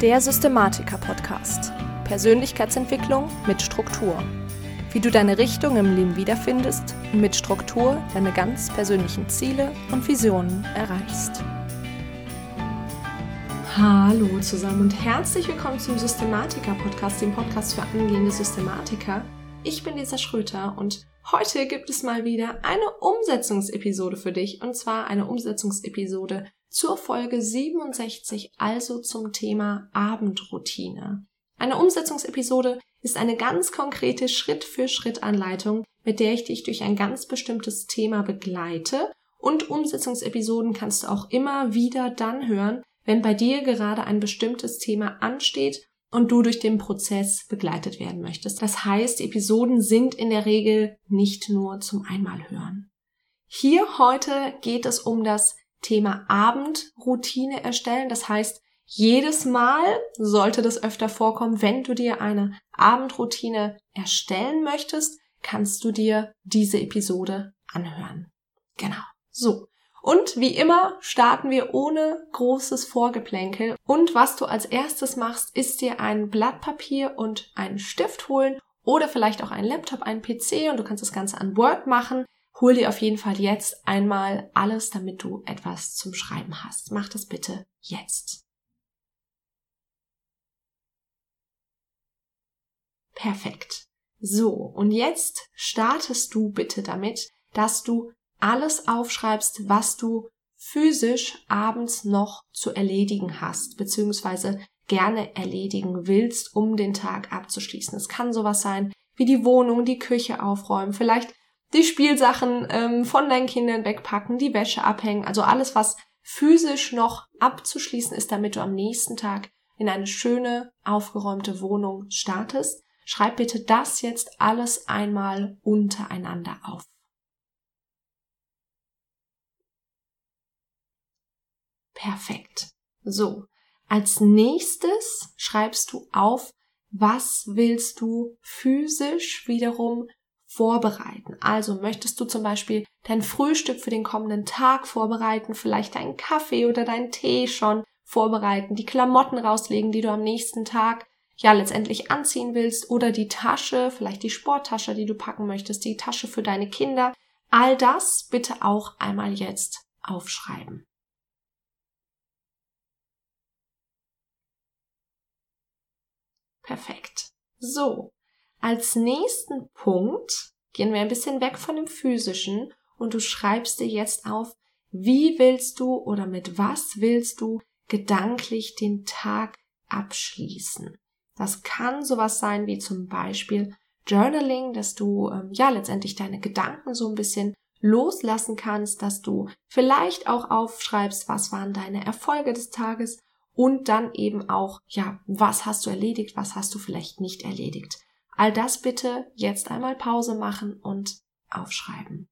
Der Systematiker-Podcast. Persönlichkeitsentwicklung mit Struktur. Wie du deine Richtung im Leben wiederfindest und mit Struktur deine ganz persönlichen Ziele und Visionen erreichst. Hallo zusammen und herzlich willkommen zum Systematiker-Podcast, dem Podcast für angehende Systematiker. Ich bin Lisa Schröter und heute gibt es mal wieder eine Umsetzungsepisode für dich und zwar eine Umsetzungsepisode zur Folge 67, also zum Thema Abendroutine. Eine Umsetzungsepisode ist eine ganz konkrete Schritt-für-Schritt-Anleitung, mit der ich dich durch ein ganz bestimmtes Thema begleite und Umsetzungsepisoden kannst du auch immer wieder dann hören, wenn bei dir gerade ein bestimmtes Thema ansteht und du durch den Prozess begleitet werden möchtest. Das heißt, Episoden sind in der Regel nicht nur zum Einmalhören. Hier heute geht es um das Thema Abendroutine erstellen. Das heißt, jedes Mal sollte das öfter vorkommen, wenn du dir eine Abendroutine erstellen möchtest, kannst du dir diese Episode anhören. Genau. So. Und wie immer starten wir ohne großes Vorgeplänkel. Und was du als erstes machst, ist dir ein Blatt Papier und einen Stift holen oder vielleicht auch einen Laptop, einen PC und du kannst das Ganze an Word machen. Hol dir auf jeden Fall jetzt einmal alles, damit du etwas zum Schreiben hast. Mach das bitte jetzt. Perfekt. So, und jetzt startest du bitte damit, dass du alles aufschreibst, was du physisch abends noch zu erledigen hast, beziehungsweise gerne erledigen willst, um den Tag abzuschließen. Es kann sowas sein, wie die Wohnung, die Küche aufräumen, vielleicht die Spielsachen ähm, von deinen Kindern wegpacken, die Wäsche abhängen, also alles, was physisch noch abzuschließen ist, damit du am nächsten Tag in eine schöne, aufgeräumte Wohnung startest. Schreib bitte das jetzt alles einmal untereinander auf. Perfekt. So, als nächstes schreibst du auf, was willst du physisch wiederum vorbereiten. Also möchtest du zum Beispiel dein Frühstück für den kommenden Tag vorbereiten, vielleicht deinen Kaffee oder deinen Tee schon vorbereiten, die Klamotten rauslegen, die du am nächsten Tag ja letztendlich anziehen willst oder die Tasche, vielleicht die Sporttasche, die du packen möchtest, die Tasche für deine Kinder. All das bitte auch einmal jetzt aufschreiben. Perfekt. So, als nächsten Punkt gehen wir ein bisschen weg von dem physischen und du schreibst dir jetzt auf, wie willst du oder mit was willst du gedanklich den Tag abschließen. Das kann sowas sein wie zum Beispiel Journaling, dass du ähm, ja letztendlich deine Gedanken so ein bisschen loslassen kannst, dass du vielleicht auch aufschreibst, was waren deine Erfolge des Tages und dann eben auch, ja, was hast du erledigt, was hast du vielleicht nicht erledigt. All das bitte jetzt einmal Pause machen und aufschreiben.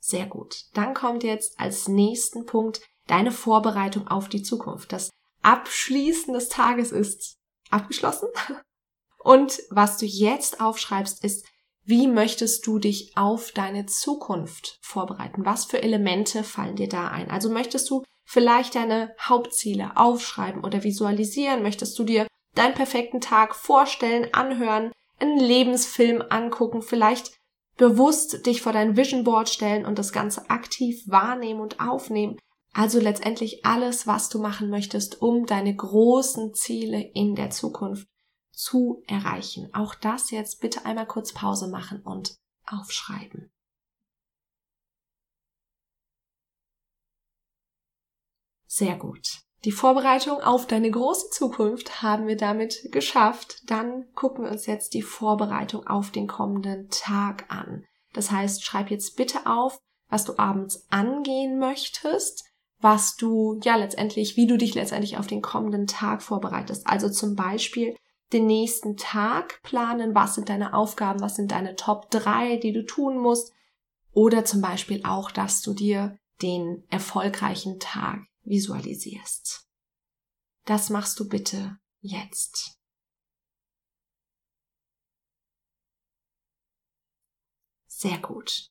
Sehr gut. Dann kommt jetzt als nächsten Punkt deine Vorbereitung auf die Zukunft. Das Abschließen des Tages ist abgeschlossen. Und was du jetzt aufschreibst, ist, wie möchtest du dich auf deine Zukunft vorbereiten? Was für Elemente fallen dir da ein? Also möchtest du vielleicht deine Hauptziele aufschreiben oder visualisieren? Möchtest du dir deinen perfekten Tag vorstellen, anhören, einen Lebensfilm angucken, vielleicht bewusst dich vor dein Vision Board stellen und das Ganze aktiv wahrnehmen und aufnehmen? Also letztendlich alles, was du machen möchtest, um deine großen Ziele in der Zukunft zu erreichen. Auch das jetzt bitte einmal kurz Pause machen und aufschreiben. Sehr gut. Die Vorbereitung auf deine große Zukunft haben wir damit geschafft. Dann gucken wir uns jetzt die Vorbereitung auf den kommenden Tag an. Das heißt, schreib jetzt bitte auf, was du abends angehen möchtest, was du, ja, letztendlich, wie du dich letztendlich auf den kommenden Tag vorbereitest. Also zum Beispiel den nächsten Tag planen, was sind deine Aufgaben, was sind deine Top 3, die du tun musst. Oder zum Beispiel auch, dass du dir den erfolgreichen Tag visualisierst. Das machst du bitte jetzt. Sehr gut.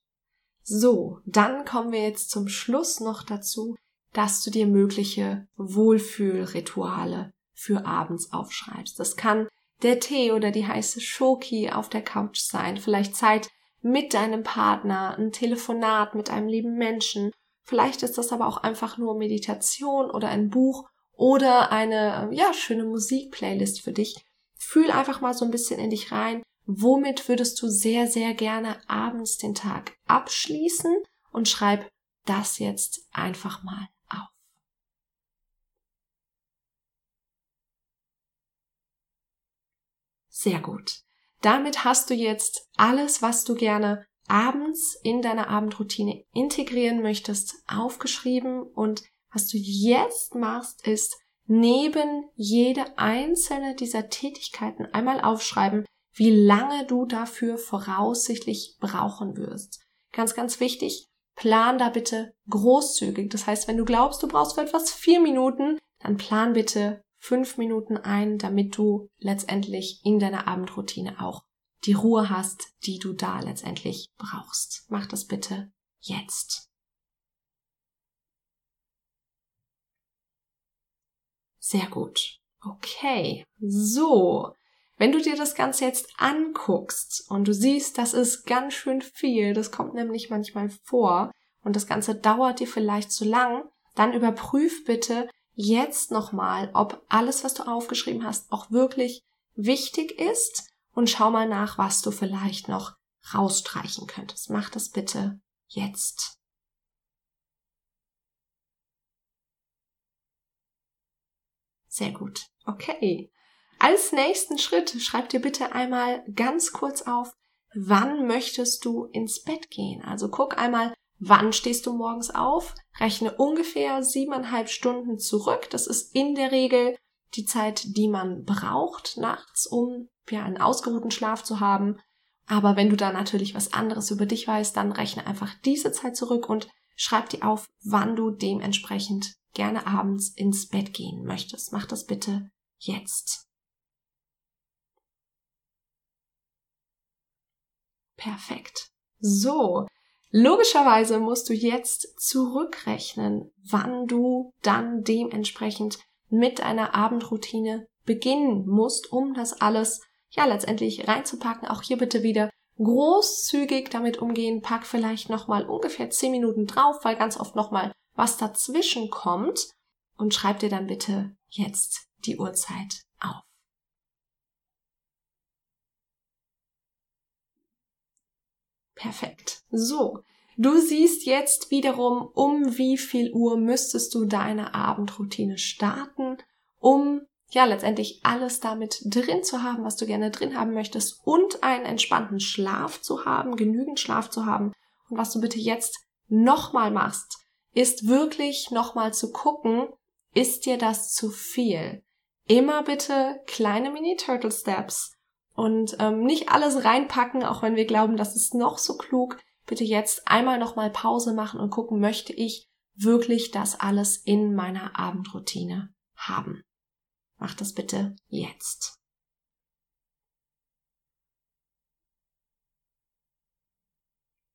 So, dann kommen wir jetzt zum Schluss noch dazu, dass du dir mögliche Wohlfühlrituale für abends aufschreibst. Das kann der Tee oder die heiße Schoki auf der Couch sein, vielleicht Zeit mit deinem Partner, ein Telefonat mit einem lieben Menschen. Vielleicht ist das aber auch einfach nur Meditation oder ein Buch oder eine ja schöne Musikplaylist für dich. Fühl einfach mal so ein bisschen in dich rein. Womit würdest du sehr sehr gerne abends den Tag abschließen und schreib das jetzt einfach mal auf. Sehr gut. Damit hast du jetzt alles, was du gerne abends in deiner Abendroutine integrieren möchtest, aufgeschrieben und was du jetzt machst, ist neben jede einzelne dieser Tätigkeiten einmal aufschreiben, wie lange du dafür voraussichtlich brauchen wirst. Ganz, ganz wichtig, plan da bitte großzügig. Das heißt, wenn du glaubst, du brauchst für etwas vier Minuten, dann plan bitte fünf Minuten ein, damit du letztendlich in deiner Abendroutine auch die Ruhe hast, die du da letztendlich brauchst. Mach das bitte jetzt. Sehr gut. Okay. So. Wenn du dir das Ganze jetzt anguckst und du siehst, das ist ganz schön viel, das kommt nämlich manchmal vor und das Ganze dauert dir vielleicht zu lang, dann überprüf bitte jetzt nochmal, ob alles, was du aufgeschrieben hast, auch wirklich wichtig ist und schau mal nach, was du vielleicht noch rausstreichen könntest. Mach das bitte jetzt. Sehr gut. Okay. Als nächsten Schritt schreib dir bitte einmal ganz kurz auf, wann möchtest du ins Bett gehen? Also guck einmal, wann stehst du morgens auf? Rechne ungefähr siebeneinhalb Stunden zurück. Das ist in der Regel die Zeit, die man braucht nachts, um ja einen ausgeruhten Schlaf zu haben. Aber wenn du da natürlich was anderes über dich weißt, dann rechne einfach diese Zeit zurück und schreib dir auf, wann du dementsprechend gerne abends ins Bett gehen möchtest. Mach das bitte jetzt. Perfekt. So, logischerweise musst du jetzt zurückrechnen, wann du dann dementsprechend mit einer Abendroutine beginnen musst, um das alles ja letztendlich reinzupacken. Auch hier bitte wieder großzügig damit umgehen. Pack vielleicht nochmal ungefähr 10 Minuten drauf, weil ganz oft nochmal was dazwischen kommt und schreib dir dann bitte jetzt die Uhrzeit auf. Perfekt. So. Du siehst jetzt wiederum, um wie viel Uhr müsstest du deine Abendroutine starten, um ja letztendlich alles damit drin zu haben, was du gerne drin haben möchtest und einen entspannten Schlaf zu haben, genügend Schlaf zu haben. Und was du bitte jetzt nochmal machst, ist wirklich nochmal zu gucken, ist dir das zu viel? Immer bitte kleine Mini-Turtle Steps und ähm, nicht alles reinpacken, auch wenn wir glauben, das ist noch so klug. Bitte jetzt einmal nochmal Pause machen und gucken, möchte ich wirklich das alles in meiner Abendroutine haben. Mach das bitte jetzt.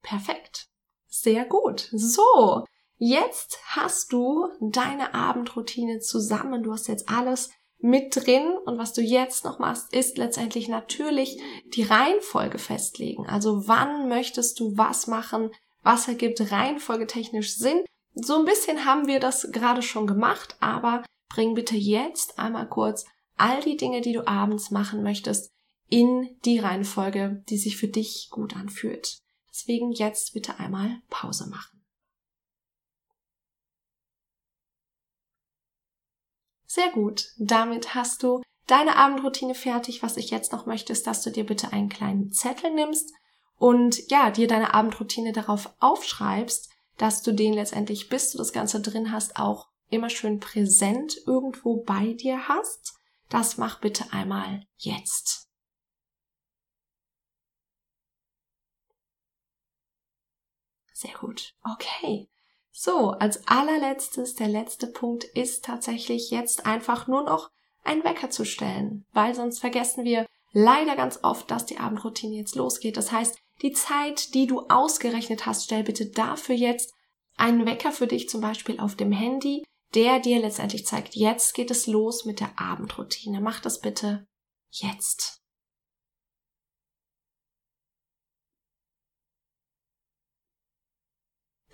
Perfekt. Sehr gut. So, jetzt hast du deine Abendroutine zusammen. Du hast jetzt alles mit drin und was du jetzt noch machst, ist letztendlich natürlich die Reihenfolge festlegen. Also wann möchtest du was machen? Was ergibt reihenfolgetechnisch Sinn? So ein bisschen haben wir das gerade schon gemacht, aber bring bitte jetzt einmal kurz all die Dinge, die du abends machen möchtest, in die Reihenfolge, die sich für dich gut anfühlt. Deswegen jetzt bitte einmal Pause machen. Sehr gut. Damit hast du deine Abendroutine fertig. Was ich jetzt noch möchte, ist, dass du dir bitte einen kleinen Zettel nimmst und ja, dir deine Abendroutine darauf aufschreibst, dass du den letztendlich, bis du das Ganze drin hast, auch immer schön präsent irgendwo bei dir hast. Das mach bitte einmal jetzt. Sehr gut. Okay. So, als allerletztes, der letzte Punkt ist tatsächlich jetzt einfach nur noch einen Wecker zu stellen, weil sonst vergessen wir leider ganz oft, dass die Abendroutine jetzt losgeht. Das heißt, die Zeit, die du ausgerechnet hast, stell bitte dafür jetzt einen Wecker für dich zum Beispiel auf dem Handy, der dir letztendlich zeigt, jetzt geht es los mit der Abendroutine. Mach das bitte jetzt.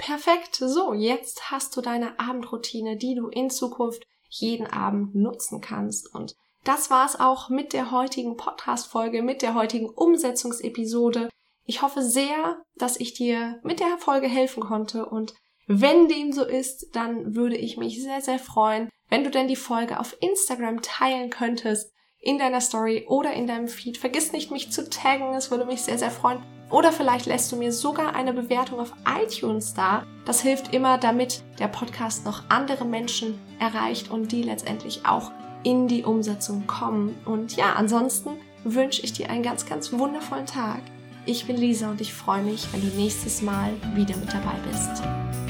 Perfekt. So, jetzt hast du deine Abendroutine, die du in Zukunft jeden Abend nutzen kannst. Und das war's auch mit der heutigen Podcast-Folge, mit der heutigen Umsetzungsepisode. Ich hoffe sehr, dass ich dir mit der Folge helfen konnte und wenn dem so ist, dann würde ich mich sehr, sehr freuen, wenn du denn die Folge auf Instagram teilen könntest, in deiner Story oder in deinem Feed. Vergiss nicht, mich zu taggen, es würde mich sehr, sehr freuen. Oder vielleicht lässt du mir sogar eine Bewertung auf iTunes da. Das hilft immer, damit der Podcast noch andere Menschen erreicht und die letztendlich auch in die Umsetzung kommen. Und ja, ansonsten wünsche ich dir einen ganz, ganz wundervollen Tag. Ich bin Lisa und ich freue mich, wenn du nächstes Mal wieder mit dabei bist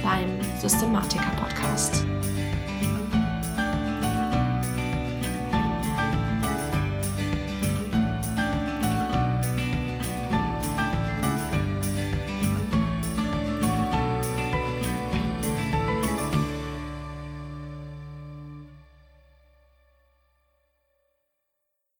beim Systematiker Podcast.